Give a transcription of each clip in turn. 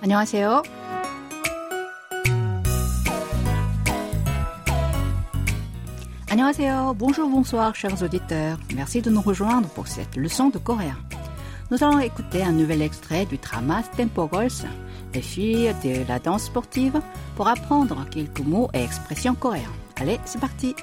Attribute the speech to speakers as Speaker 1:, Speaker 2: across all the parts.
Speaker 1: 안녕하세요. Annyeonghaseyo, bonjour, bonsoir, chers auditeurs. Merci de nous rejoindre pour cette leçon de coréen. Nous allons écouter un nouvel extrait du drama Tempo Girls, les filles de la danse sportive, pour apprendre quelques mots et expressions coréens. Allez, c'est parti!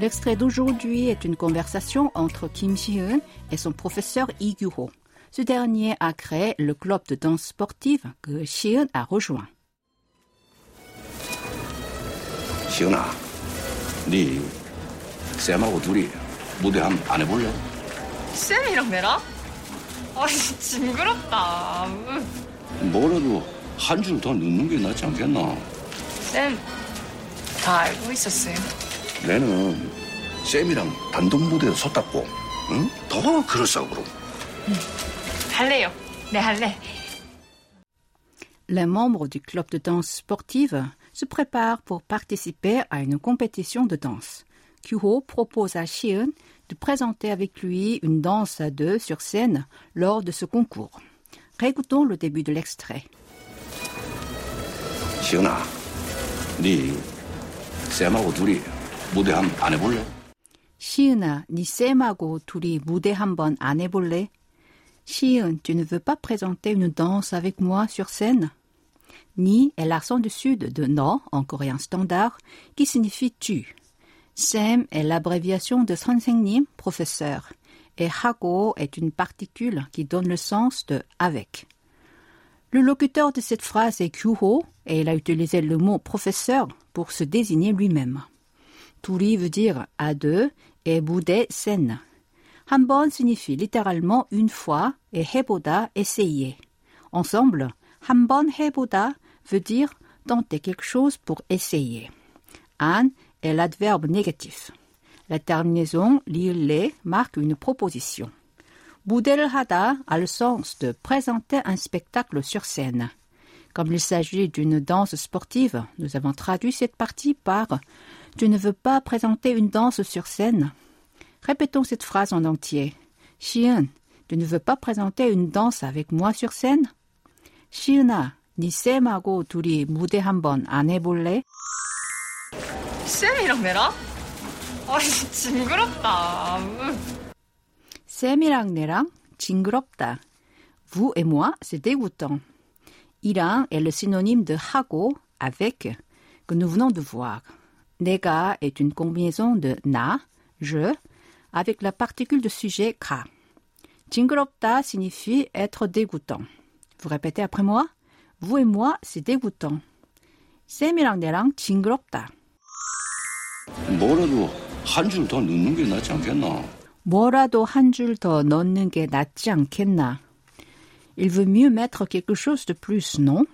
Speaker 1: L'extrait d'aujourd'hui est une conversation entre Kim Si-eun et son professeur Lee Gyu-ho. Ce dernier a créé le club de danse sportive que Si-eun a rejoint.
Speaker 2: 시은아, 네 쌤하고 둘이 무대 한번 안 해볼래?
Speaker 3: 쌤이랑 내랑? 아, 징그럽다. 으.
Speaker 2: 뭐라도 한 줄 더 넣는 게 낫지 않겠나?
Speaker 3: 쌤, 다 알고 있었어요.
Speaker 2: 내는 쌤이랑 단독 무대에 섰다고, 응? 더 그럴싸고 그럼.
Speaker 3: 할래요. 네, 할래.
Speaker 1: Les membres du club de danse sportive se préparent pour participer à une compétition de danse. Kyu-ho propose à Si-eun de présenter avec lui une danse à deux sur scène lors de ce concours. Récoutons le début de l'extrait.
Speaker 2: 시은아, 네 쌤하고 둘이 무대 한번 안 해볼래?
Speaker 1: 시은아, 니 쌤하고 둘이 무대 한번 안 해볼래? 시은, tu ne veux pas présenter une danse avec moi sur scène? Ni est l'accent du sud de no en coréen standard qui signifie tu. Sem est l'abréviation de 선생님, professeur, et hago est une particule qui donne le sens de avec. Le locuteur de cette phrase est Kyuho et il a utilisé le mot professeur pour se désigner lui-même. Turi veut dire à deux et 무대 scène. 한번 signifie littéralement une fois et 해보다 essayer. Ensemble, 한번 해보다 veut dire tenter quelque chose pour essayer. 안 est l'adverbe négatif. La terminaison 리을레 marque une proposition. 무대를 하다 a le sens de présenter un spectacle sur scène. Comme il s'agit d'une danse sportive, nous avons traduit cette partie par Tu ne veux pas présenter une danse sur scène Répétons cette phrase en entier. 시은, tu ne veux pas présenter une danse avec moi sur scène? 시은아, 네 쌤하고 둘이 무대 한번 안 해볼래?
Speaker 3: 쌤이랑 내랑? 아, 징그럽다. 으.
Speaker 1: 쌤이랑 내랑 징그럽다. Vous et moi, c'est dégoûtant. 이랑 est le synonyme de 하고, avec, que nous venons de voir. 내가 est une combinaison de 나, je, avec la particule de sujet 가. 징그럽다 signifie être dégoûtant. Vous répétez après moi? Vous et moi, c'est dégoûtant. 쌤이랑 내랑 징그럽다.
Speaker 2: 뭐라도 한 줄 더 넣는 게 낫지 않겠나?
Speaker 1: 뭐라도 한 줄 더 넣는 게 낫지 않겠나? Il veut mieux mettre quelque chose de plus, non?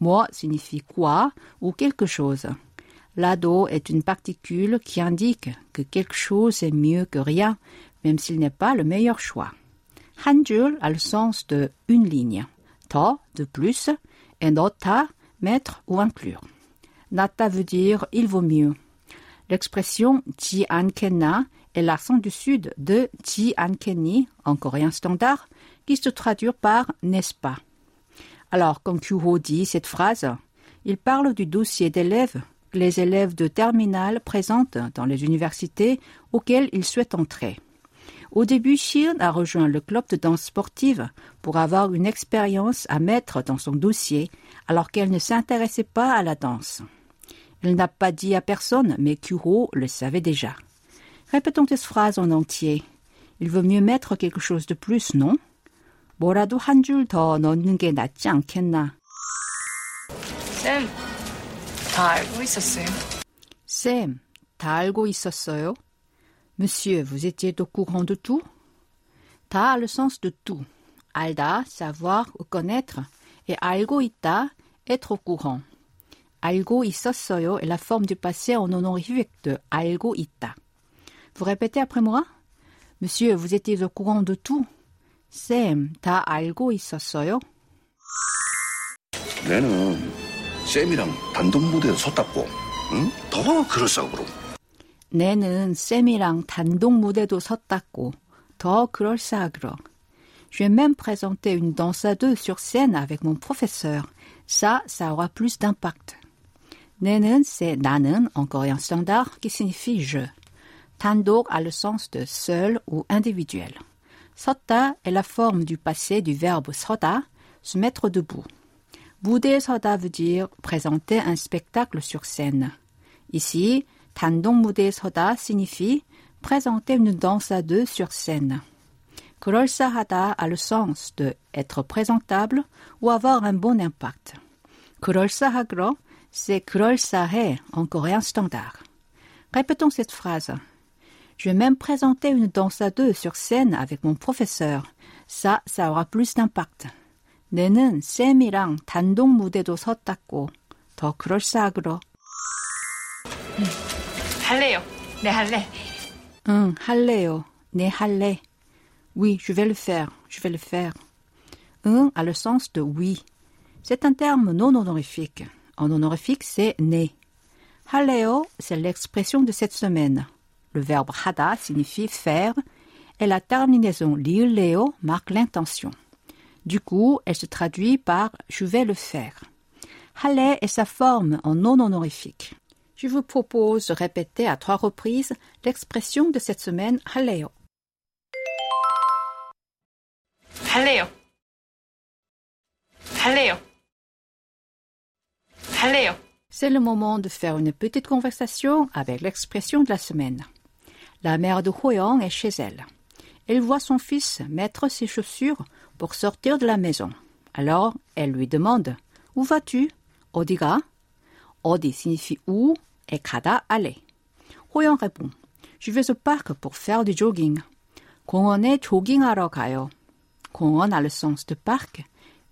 Speaker 1: Moi signifie quoi ou quelque chose. L'ado est une particule qui indique que quelque chose est mieux que rien, même s'il n'est pas le meilleur choix. Hanjul a le sens de une ligne. To, de plus, et nota, mettre ou inclure. Nata veut dire il vaut mieux. L'expression ji ankena est l'accent du sud de ji ankeni en coréen standard qui se traduit par n'est-ce pas. Alors, quand Kyuho dit cette phrase, il parle du dossier d'élèves les élèves de terminale présentent dans les universités auxquelles ils souhaitent entrer. Au début, Shion a rejoint le club de danse sportive pour avoir une expérience à mettre dans son dossier alors qu'elle ne s'intéressait pas à la danse. Elle n'a pas dit à personne, mais Kuro le savait déjà. Répétons cette phrase en entier. Il vaut mieux mettre quelque chose de plus, non? 뭐라도 한 줄 더 넣는 게 낫지 않겠나?
Speaker 3: 쌤, 다 알고 있었어요.
Speaker 1: 쌤, 다 알고 있었어요? Monsieur, vous étiez au courant de tout? 다 a le sens de tout. 알다, savoir ou connaître, et 알고 있다, être au courant. 알고 있었어요 est la forme du passé en honorifique de 알고 있다. Vous répétez après moi? Monsieur, vous étiez au courant de tout? 쌤, 다 알고 있었어요?
Speaker 2: 내는 쌤이랑 단독 무대에 섰다고, 응? 더 그럴싸고 그럼.
Speaker 1: 내는 쌤이랑 단독 무대도 섰다고. 더 그럴싸하그러. Je vais même présenter une danse à deux sur scène avec mon professeur. Ça, ça aura plus d'impact. 내는, c'est 나는 en coréen standard qui signifie je. 단독 a le sens de seul ou individuel. 섰다 est la forme du passé du verbe 서다, se mettre debout. 무대에 서다 veut dire présenter un spectacle sur scène. Ici, 단독 무대에 서다 signifie présenter une danse à deux sur scène. 그럴싸하다 a le sens de être présentable ou avoir un bon impact. 그럴싸하그러, c'est 그럴싸해 en coréen standard. Répétons cette phrase. Je vais même présenter une danse à deux sur scène avec mon professeur. Ça, ça aura plus d'impact. 내는 쌤이랑 단독 무대도 섰다고. 더 그럴싸하그러.
Speaker 3: 할래요. 네, 할래.
Speaker 1: 응, 할래요. 네, 할래. Oui, je vais le faire. Je vais le faire. Un a le sens de oui. C'est un terme non honorifique. En honorifique, c'est né. 할래요, c'est l'expression de cette semaine. Le verbe 하다 signifie faire et la terminaison 리을래요 marque l'intention. Du coup, elle se traduit par je vais le faire. Halley est sa forme en non honorifique. Je vous propose de répéter à trois reprises l'expression de cette semaine
Speaker 3: Halleo. Halleo. Halleo. Halleo.
Speaker 1: C'est le moment de faire une petite conversation avec l'expression de la semaine. La mère de Hoyong est chez elle. Elle voit son fils mettre ses chaussures pour sortir de la maison. Alors, elle lui demande Où vas-tu 어디가 어디 signifie où et 가다 aller. 호영 répond Je vais au parc pour faire du jogging. 공원에 조깅하러 가요. 공원 a le sens de parc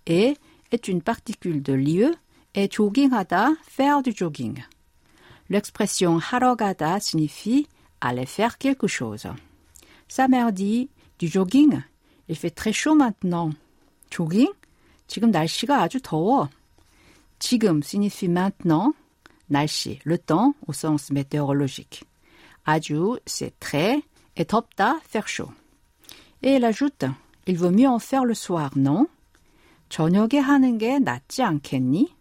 Speaker 1: et est une particule de lieu et jogging하다 faire du jogging. L'expression 하러 가다 signifie aller faire quelque chose. Sa mère dit du jogging. Il fait très chaud maintenant. jogging? 지금 날씨가 아주 더워. 지금 signifie maintenant. 날씨, le temps au sens météorologique. 아주, c'est très, et 덥다, faire chaud. Et elle ajoute, il vaut mieux en faire le soir, non? 저녁에 하는 게 낫지 않겠니?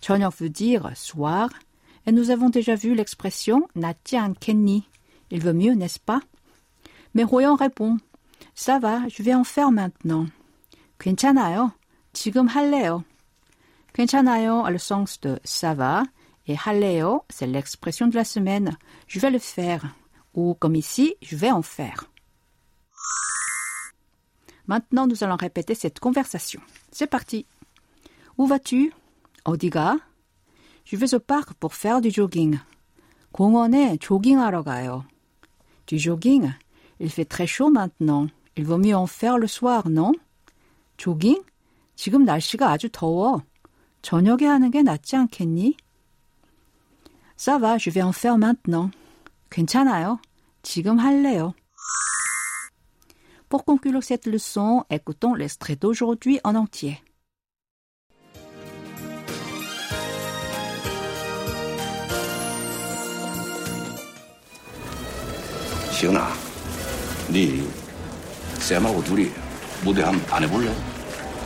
Speaker 1: 저녁 veut dire soir, et nous avons déjà vu l'expression 낫지 않겠니? Il vaut mieux, n'est-ce pas? Mais Royan répond, ça va, je vais en faire maintenant. 괜찮아요. 지금 할래요. 괜찮아요 a le sens de ça va et 할래요, c'est l'expression de la semaine. Je vais le faire. Ou comme ici, je vais en faire. Maintenant, nous allons répéter cette conversation. C'est parti. Où vas-tu? 어디가? Je vais au parc pour faire du jogging. 공원에 조깅하러 가요. Du jogging? Il fait très chaud maintenant. Il vaut mieux en faire le soir, non? 조깅? 지금 날씨가 아주 더워. 저녁에 하는 게 낫지 않겠니? Ça va, je vais en faire maintenant. 괜찮아요. 지금 할래요. Pour conclure cette leçon, écoutons l'extrait d'aujourd'hui en entier.
Speaker 2: 시은아, 네 쌤하고 둘이 무대 한번 안 해볼래?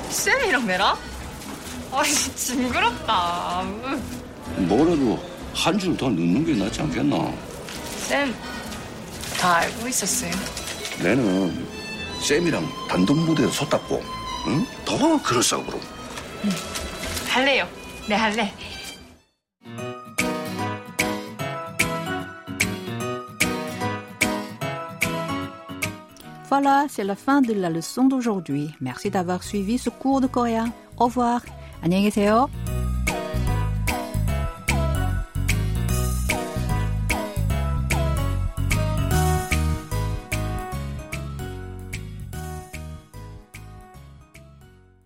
Speaker 3: 쌤이랑 내랑? 아이, 징그럽다. 으.
Speaker 2: 뭐라도 한 줄 더 넣는 게 낫지 않겠나?
Speaker 3: 쌤, 다 알고 있었어요.
Speaker 2: 내는 쌤이랑 단독 무대에 섰다고, 응? 더 그럴싸하고.
Speaker 3: 할래요. 네, 할래.
Speaker 1: Voilà, c'est la fin de la leçon d'aujourd'hui. Merci d'avoir suivi ce cours de coréen. Au revoir. 안녕히 계세요.